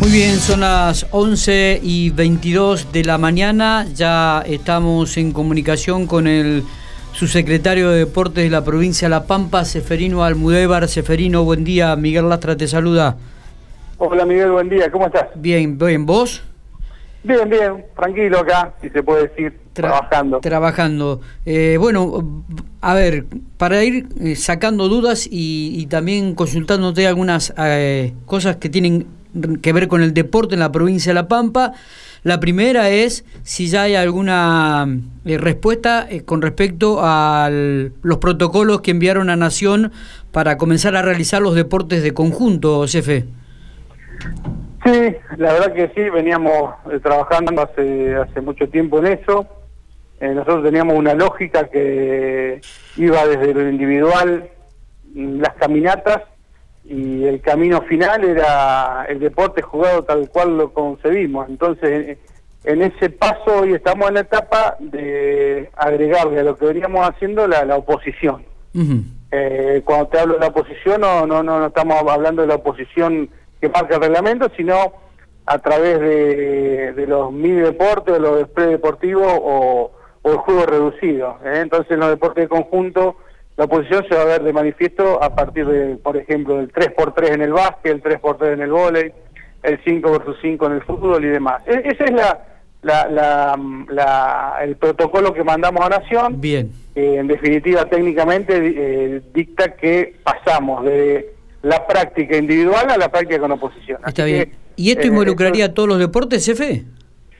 Muy bien, son las 11 y 22 de la mañana. Ya estamos en comunicación con el subsecretario de Deportes de la provincia de La Pampa, Seferino Almudévar. Seferino, buen día. Miguel Lastra te saluda. Hola Miguel, buen día. ¿Cómo estás? Bien, bien. ¿Vos? Bien, bien. Tranquilo acá, si se puede decir. trabajando. Trabajando. Eh, bueno, a ver, para ir eh, sacando dudas y, también consultándote algunas eh, cosas que tienen que ver con el deporte en la provincia de La Pampa. La primera es si ya hay alguna eh, respuesta eh, con respecto a los protocolos que enviaron a Nación para comenzar a realizar los deportes de conjunto, Cefe. Sí, la verdad que sí, veníamos eh, trabajando hace, hace mucho tiempo en eso. nosotros teníamos una lógica que iba desde lo individual, las caminatas, y el camino final era el deporte jugado tal cual lo concebimos. Entonces, en ese paso hoy estamos en la etapa de agregarle a lo que veníamos haciendo la, la oposición. eh, cuando te hablo de la oposición, no, no, no, estamos hablando de la oposición que marca el reglamento, sino a través de, de los mini deportes, de los predeportivos o, o el juego reducido. ¿eh? Entonces, en los deportes de conjunto la oposición se va a ver de manifiesto a partir de, por ejemplo, del 3x3 en el básquet, el 3x3 en el vóley, el 5 versus 5 en el fútbol y demás. E, ese es la, la, la, el protocolo que mandamos a Nación. Bien. en definitiva, técnicamente eh, dicta que pasamos de la práctica individual a la práctica con oposición. Está bien. ¿Y esto eh, involucraría a todos los deportes, jefe?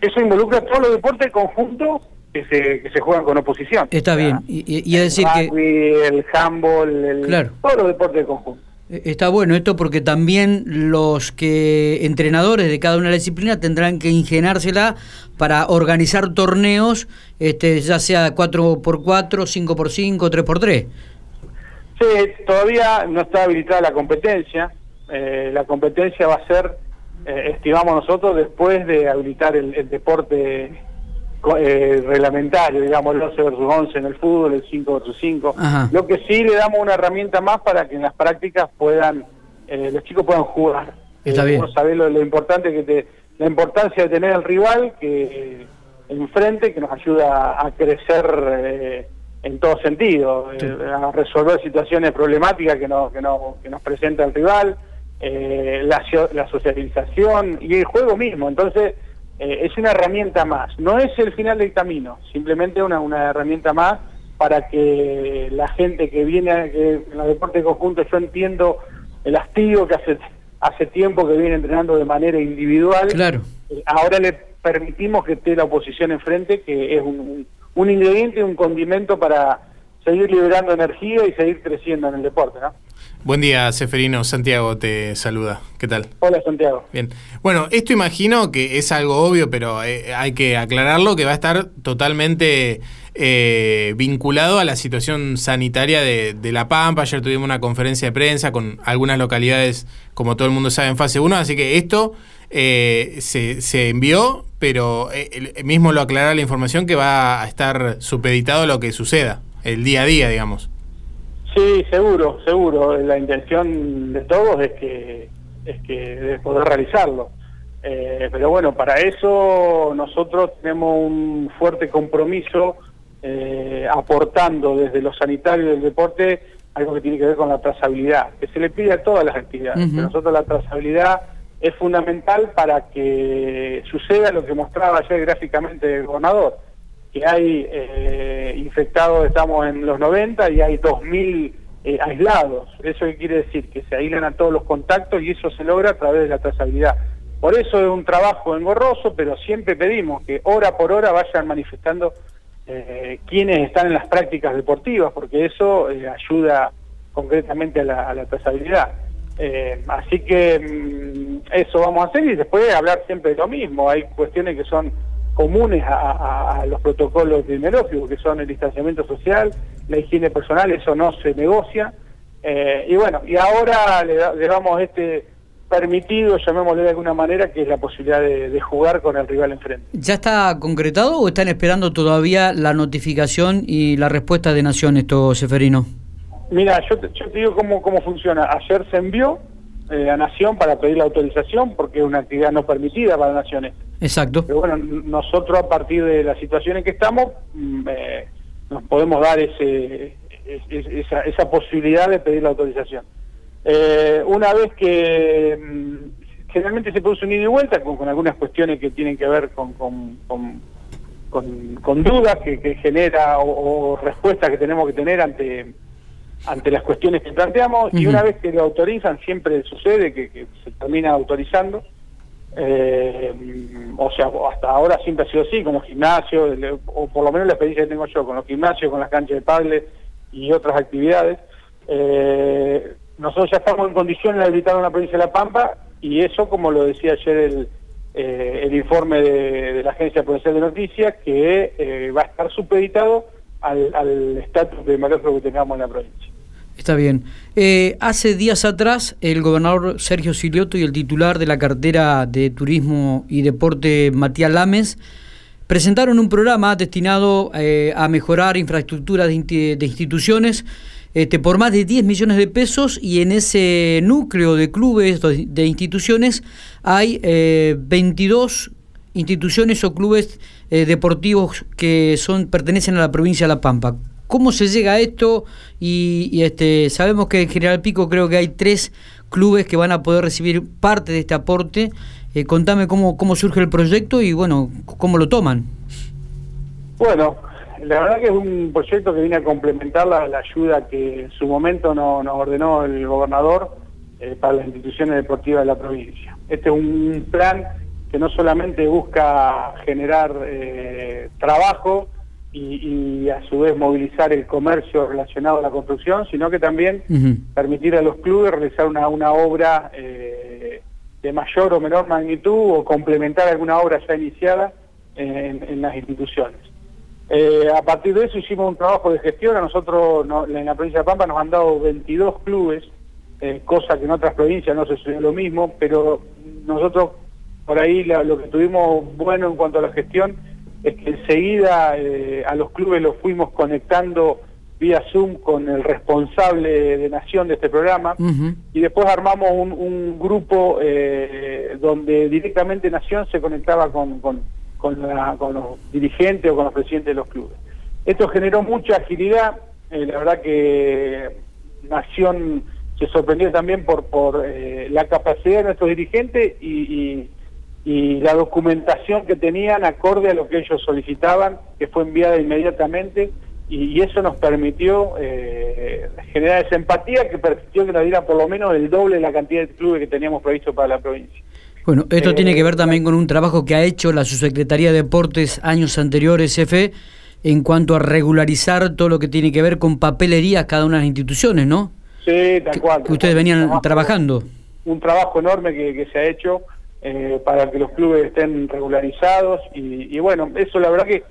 Eso involucra a todos los deportes conjuntos que se, que se juegan con oposición. Está bien. Y, es decir que... El handball, el, claro. todos los deportes de conjunto. E, está bueno esto porque también los que entrenadores de cada una de las disciplinas tendrán que ingeniársela para organizar torneos, este, ya sea 4x4, 5x5, 3x3. Sí, todavía no está habilitada la competencia. Eh, la competencia va a ser, eh, estimamos nosotros, después de habilitar el deporte eh, reglamentario, digamos, el 11 versus 11 en el fútbol, el 5 versus 5. Lo que sí le damos una herramienta más para que en las prácticas puedan, eh, los chicos puedan jugar. Está eh, lo, importante que te, la importancia de tener al rival que enfrente, que nos ayuda a crecer eh, en todo sentido, a resolver situaciones problemáticas que, no, que, no, que nos presenta el rival, la, la socialización y el juego mismo. Entonces, eh, es una herramienta más. No es el final del camino, simplemente una, una herramienta más para que la gente que viene a, que en los deportes conjuntos, yo entiendo el hastío que hace, hace tiempo que viene entrenando de manera individual. Claro. Eh, ahora le permitimos que esté la oposición enfrente, que es un, un, un ingrediente, un condimento para seguir liberando energía y seguir creciendo en el deporte, ¿no? Buen día, Seferino. Santiago te saluda. ¿Qué tal? Hola, Santiago. Bien. Bueno, esto imagino que es algo obvio, pero eh, hay que aclararlo, que va a estar totalmente eh, vinculado a la situación sanitaria de, La Pampa. Ayer tuvimos una conferencia de prensa con algunas localidades, como todo el mundo sabe, en fase 1, así que esto eh, se, se, envió, pero mismo lo aclara la información que va a estar supeditado a lo que suceda, el día a día, digamos. Sí, seguro, seguro. La intención de todos es que es que de poder realizarlo. Eh, pero bueno, para eso nosotros tenemos un fuerte compromiso eh, aportando desde lo sanitario del deporte algo que tiene que ver con la trazabilidad, que se le pide a todas las actividades. Nosotros la trazabilidad es fundamental para que suceda lo que mostraba ayer gráficamente el gobernador que hay eh, infectados, estamos en los 90 y hay 2.000 eh, aislados. ¿Eso quiere decir? Que se aíslan a todos los contactos y eso se logra a través de la trazabilidad. Por eso es un trabajo engorroso, pero siempre pedimos que hora por hora vayan manifestando eh, quienes están en las prácticas deportivas, porque eso ayuda concretamente a la, a la trazabilidad. así que mm, eso vamos a hacer y después hablar siempre de lo mismo. Hay cuestiones que son comunes a, los protocolos epidemiológicos, que son el distanciamiento social, la higiene personal, eso no se negocia. Eh, y bueno, y ahora le, damos este permitido, llamémosle de alguna manera, que es la posibilidad de, jugar con el rival enfrente. ¿Ya está concretado o están esperando todavía la notificación y la respuesta de Nación esto, Seferino? Mira, yo te, yo te digo cómo, cómo funciona. Ayer se envió, eh, a Nación para pedir la autorización porque es una actividad no permitida para Naciones. Exacto. Pero bueno, nosotros a partir de la situación en que estamos mm, eh, nos podemos dar ese, esa, esa, posibilidad de pedir la autorización. Eh, una vez que mm, generalmente se produce un ida y vuelta con, algunas cuestiones que tienen que ver con, con, con, dudas que, genera o respuestas que tenemos que tener ante ante las cuestiones que planteamos y una vez que lo autorizan siempre sucede que, se termina autorizando. Eh, o sea hasta ahora siempre ha sido así como gimnasio o por lo menos la experiencia que tengo yo con los gimnasios con las canchas de paddle y otras actividades. Eh, nosotros ya estamos en condiciones de habilitar una provincia de La Pampa y eso como lo decía ayer el, eh, el informe de, la Agencia Provincial de Noticias que va a estar supeditado al estatus de maestro que tengamos en la provincia. Está bien. Eh, hace días atrás, el gobernador Sergio Silioto y el titular de la cartera de Turismo y Deporte, Matías Lames, presentaron un programa destinado eh, a mejorar infraestructura de, instituciones este, por más de 10 millones de pesos y en ese núcleo de clubes, de instituciones, hay 22 eh, instituciones o clubes deportivos que son pertenecen a la provincia de La Pampa. ¿Cómo se llega a esto? Y, este, sabemos que en General Pico creo que hay tres clubes que van a poder recibir parte de este aporte. Eh, contame cómo, cómo surge el proyecto y bueno, cómo lo toman. Bueno, la verdad que es un proyecto que viene a complementar la, ayuda que en su momento nos ordenó el gobernador eh, para las instituciones deportivas de la provincia. Este es un plan que no solamente busca generar eh, trabajo, y, a su vez movilizar el comercio relacionado a la construcción, sino que también permitir a los clubes realizar una, una obra eh, de mayor o menor magnitud o complementar alguna obra ya iniciada en, las instituciones. Eh, a partir de eso hicimos un trabajo de gestión, a nosotros en la provincia de Pampa nos han dado 22 clubes, eh, cosa que en otras provincias no se sucedió lo mismo, pero nosotros por ahí lo que tuvimos bueno en cuanto a la gestión es que enseguida eh, a los clubes los fuimos conectando vía Zoom con el responsable de Nación de este programa y después armamos un, grupo eh, donde directamente Nación se conectaba con, con, con, los dirigentes o con los presidentes de los clubes. Esto generó mucha agilidad, eh, la verdad que Nación se sorprendió también por, por la capacidad de nuestros dirigentes y y la documentación que tenían acorde a lo que ellos solicitaban, que fue enviada inmediatamente, y, eso nos permitió eh, generar esa empatía que permitió que nos diera por lo menos el doble de la cantidad de clubes que teníamos previsto para la provincia. Bueno, esto tiene que ver también con un trabajo que ha hecho la Subsecretaría de Deportes años anteriores, EFE, en cuanto a regularizar todo lo que tiene que ver con papelería cada una de las instituciones, ¿no? Sí, tal cual. Que, ustedes venían trabajando. Un trabajo enorme que, que se ha hecho eh, para que los clubes estén regularizados y, bueno, eso la verdad que,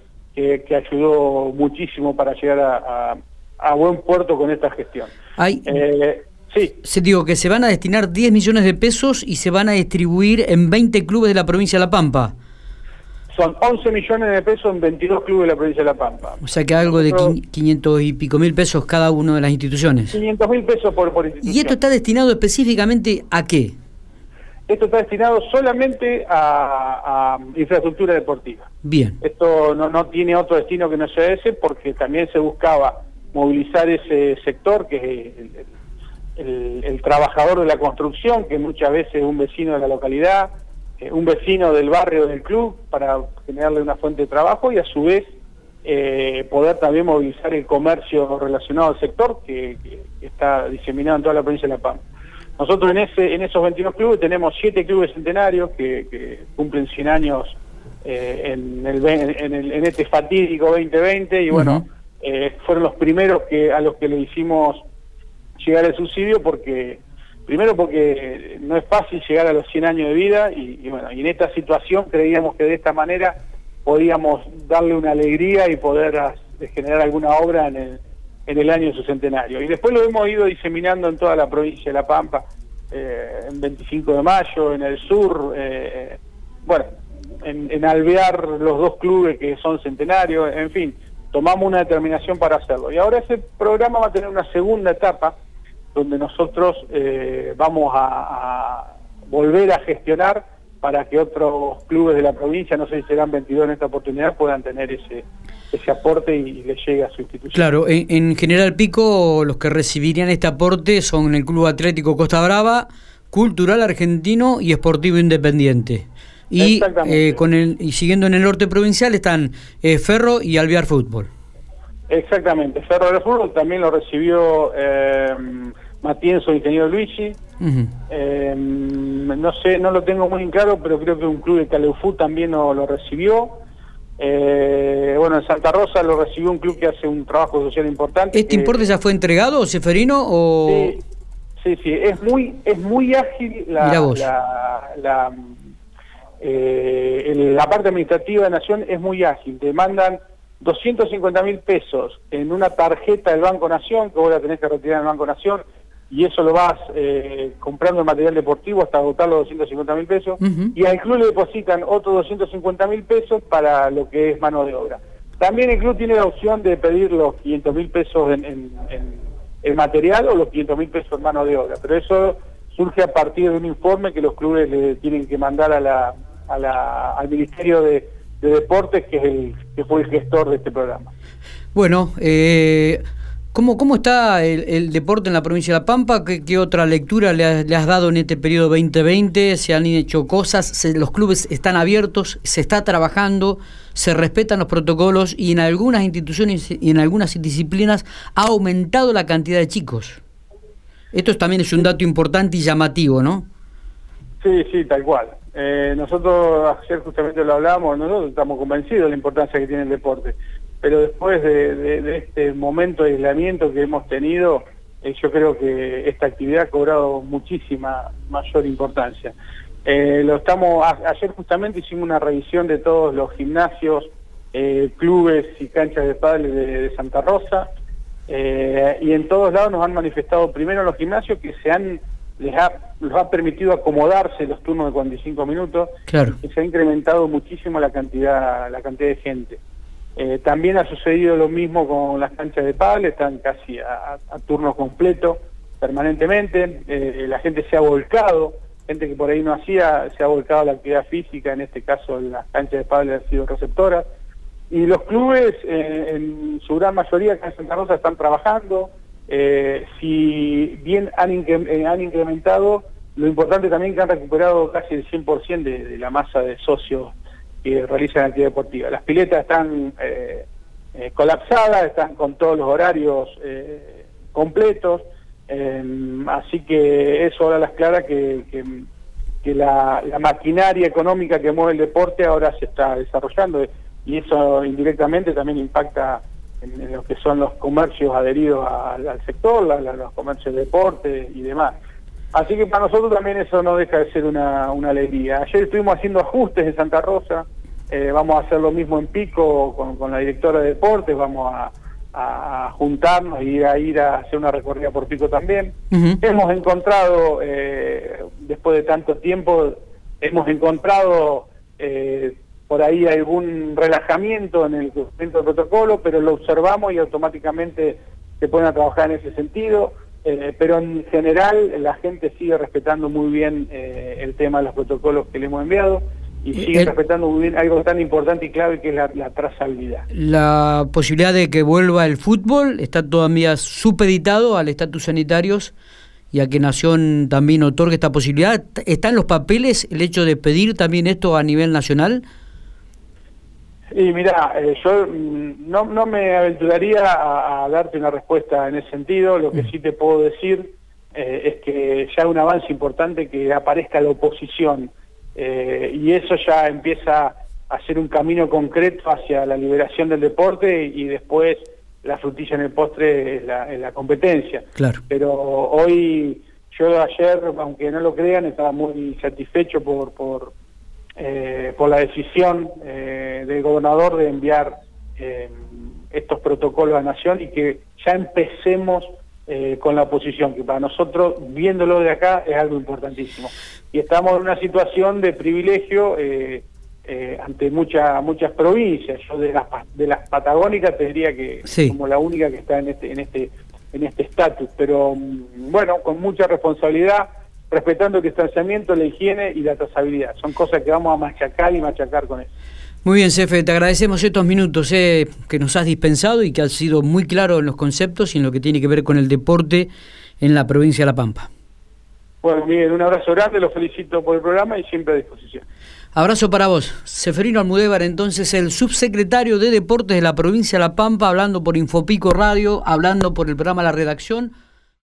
que, ayudó muchísimo para llegar a, a, buen puerto con esta gestión. Hay, eh, sí. Se digo que se van a destinar 10 millones de pesos y se van a distribuir en 20 clubes de la provincia de La Pampa. Son 11 millones de pesos en 22 clubes de la provincia de La Pampa. O sea que algo de 500 y pico mil pesos cada una de las instituciones. 500 mil pesos por, por institución. ¿Y esto está destinado específicamente a qué? Esto está destinado solamente a, infraestructura deportiva. Bien. Esto no, tiene otro destino que no sea ese porque también se buscaba movilizar ese sector que es el, trabajador de la construcción, que muchas veces es un vecino de la localidad, eh, un vecino del barrio del club para generarle una fuente de trabajo y a su vez eh, poder también movilizar el comercio relacionado al sector que, que está diseminado en toda la provincia de La Pampa. Nosotros en ese en esos 21 clubes tenemos 7 clubes centenarios que, cumplen 100 años eh, en, el, en, este fatídico 2020 y bueno, eh, fueron los primeros que a los que le hicimos llegar el subsidio porque primero porque no es fácil llegar a los 100 años de vida y, bueno, y en esta situación creíamos que de esta manera podíamos darle una alegría y poder generar alguna obra en el en el año de su centenario. Y después lo hemos ido diseminando en toda la provincia de La Pampa, eh, en 25 de mayo, en el sur, eh, bueno, en, Alvear los dos clubes que son centenarios, en fin, tomamos una determinación para hacerlo. Y ahora ese programa va a tener una segunda etapa donde nosotros vamos a volver a gestionar para que otros clubes de la provincia, no sé si serán 22 en esta oportunidad, puedan tener ese, ese aporte y, le llegue a su institución. Claro, en, General Pico los que recibirían este aporte son el Club Atlético Costa Brava, Cultural Argentino y Esportivo Independiente. Y, eh, con el, y siguiendo en el norte provincial están eh, Ferro y Alviar Fútbol. Exactamente, Ferro del Fútbol también lo recibió eh, Matienzo, ingeniero Luigi. Eh, no sé, no lo tengo muy en claro, pero creo que un club de Caleufú también lo, recibió. Eh, bueno, en Santa Rosa lo recibió un club que hace un trabajo social importante. ¿Este importe ya fue entregado, Seferino? O... Sí, sí, sí, es muy, es muy ágil la, la, eh, la parte administrativa de Nación es muy ágil. Te mandan 250 mil pesos en una tarjeta del Banco Nación, que vos la tenés que retirar en el Banco Nación, y eso lo vas eh, comprando en material deportivo hasta agotar los 250 mil pesos, y al club le depositan otros 250 mil pesos para lo que es mano de obra. También el club tiene la opción de pedir los 500 mil pesos en, en, material o los 500 mil pesos en mano de obra, pero eso surge a partir de un informe que los clubes le tienen que mandar a la, a la, al Ministerio de, Deportes, que, es el, que fue el gestor de este programa. Bueno, eh, ¿Cómo, cómo está el, deporte en la provincia de La Pampa? ¿Qué, otra lectura le, has dado en este periodo 2020? ¿Se han hecho cosas? ¿Los clubes están abiertos? ¿Se está trabajando? ¿Se respetan los protocolos? Y en algunas instituciones y en algunas disciplinas ha aumentado la cantidad de chicos. Esto también es un dato importante y llamativo, ¿no? Sí, sí, tal cual. Eh, nosotros ayer justamente lo hablamos, nosotros estamos convencidos de la importancia que tiene el deporte pero después de, este momento de aislamiento que hemos tenido, eh, yo creo que esta actividad ha cobrado muchísima mayor importancia. Eh, lo estamos ayer justamente hicimos una revisión de todos los gimnasios, eh, clubes y canchas de padres de, Santa Rosa y en todos lados nos han manifestado primero los gimnasios que se han les ha, ha permitido acomodarse los turnos de 45 minutos claro. y se ha incrementado muchísimo la cantidad la cantidad de gente. Eh, también ha sucedido lo mismo con las canchas de pádel, están casi a, turno completo permanentemente, eh, la gente se ha volcado, gente que por ahí no hacía, se ha volcado la actividad física, en este caso las canchas de pádel han sido receptoras, y los clubes eh, en su gran mayoría acá en Santa Rosa están trabajando, si bien han, han, incrementado, lo importante también que han recuperado casi el 100% de, de la masa de socios que realizan actividad deportiva. Las piletas están eh, eh, colapsadas, están con todos los horarios eh, completos, así que eso ahora las clara que, que, la, maquinaria económica que mueve el deporte ahora se está desarrollando y eso indirectamente también impacta en, lo que son los comercios adheridos al, sector, los comercios de deporte y demás. Así que para nosotros también eso no deja de ser una, una alegría. Ayer estuvimos haciendo ajustes en Santa Rosa, eh, vamos a hacer lo mismo en Pico con, la directora de deportes, vamos a, juntarnos y a ir a hacer una recorrida por Pico también. Hemos encontrado, eh, después de tanto tiempo, hemos encontrado eh, por ahí algún relajamiento en el cumplimiento del protocolo, pero lo observamos y automáticamente se ponen a trabajar en ese sentido. Pero en general la gente sigue respetando muy bien el tema de los protocolos que le hemos enviado y sigue respetando muy bien algo tan importante y clave que es la, trazabilidad. La posibilidad de que vuelva el fútbol está todavía supeditado al estatus sanitarios y a que Nación también otorgue esta posibilidad. ¿Está en los papeles el hecho de pedir también esto a nivel nacional? Y mira, eh, yo mm, no, no me aventuraría a, darte una respuesta en ese sentido. Lo que mm. sí te puedo decir eh, es que ya un avance importante que aparezca la oposición eh, y eso ya empieza a ser un camino concreto hacia la liberación del deporte y, después la frutilla en el postre es la, competencia. Claro. Pero hoy, yo ayer, aunque no lo crean, estaba muy satisfecho por, por, eh, por la decisión eh, del gobernador de enviar estos protocolos a Nación y que ya empecemos eh, con la oposición, que para nosotros, viéndolo de acá, es algo importantísimo. Y estamos en una situación de privilegio eh, eh, ante muchas muchas provincias. Yo de las, de las patagónicas te diría que como la única que está en este, en este en este estatus, pero mm, bueno, con mucha responsabilidad, respetando el distanciamiento, la higiene y la trazabilidad. Son cosas que vamos a machacar y machacar con eso. Muy bien, Cefe, te agradecemos estos minutos eh, que nos has dispensado y que has sido muy claro en los conceptos y en lo que tiene que ver con el deporte en la provincia de La Pampa. Bueno, Miguel, un abrazo grande, los felicito por el programa y siempre a disposición. Abrazo para vos. Seferino Almudévar, entonces el subsecretario de Deportes de la provincia de La Pampa, hablando por Infopico Radio, hablando por el programa La Redacción.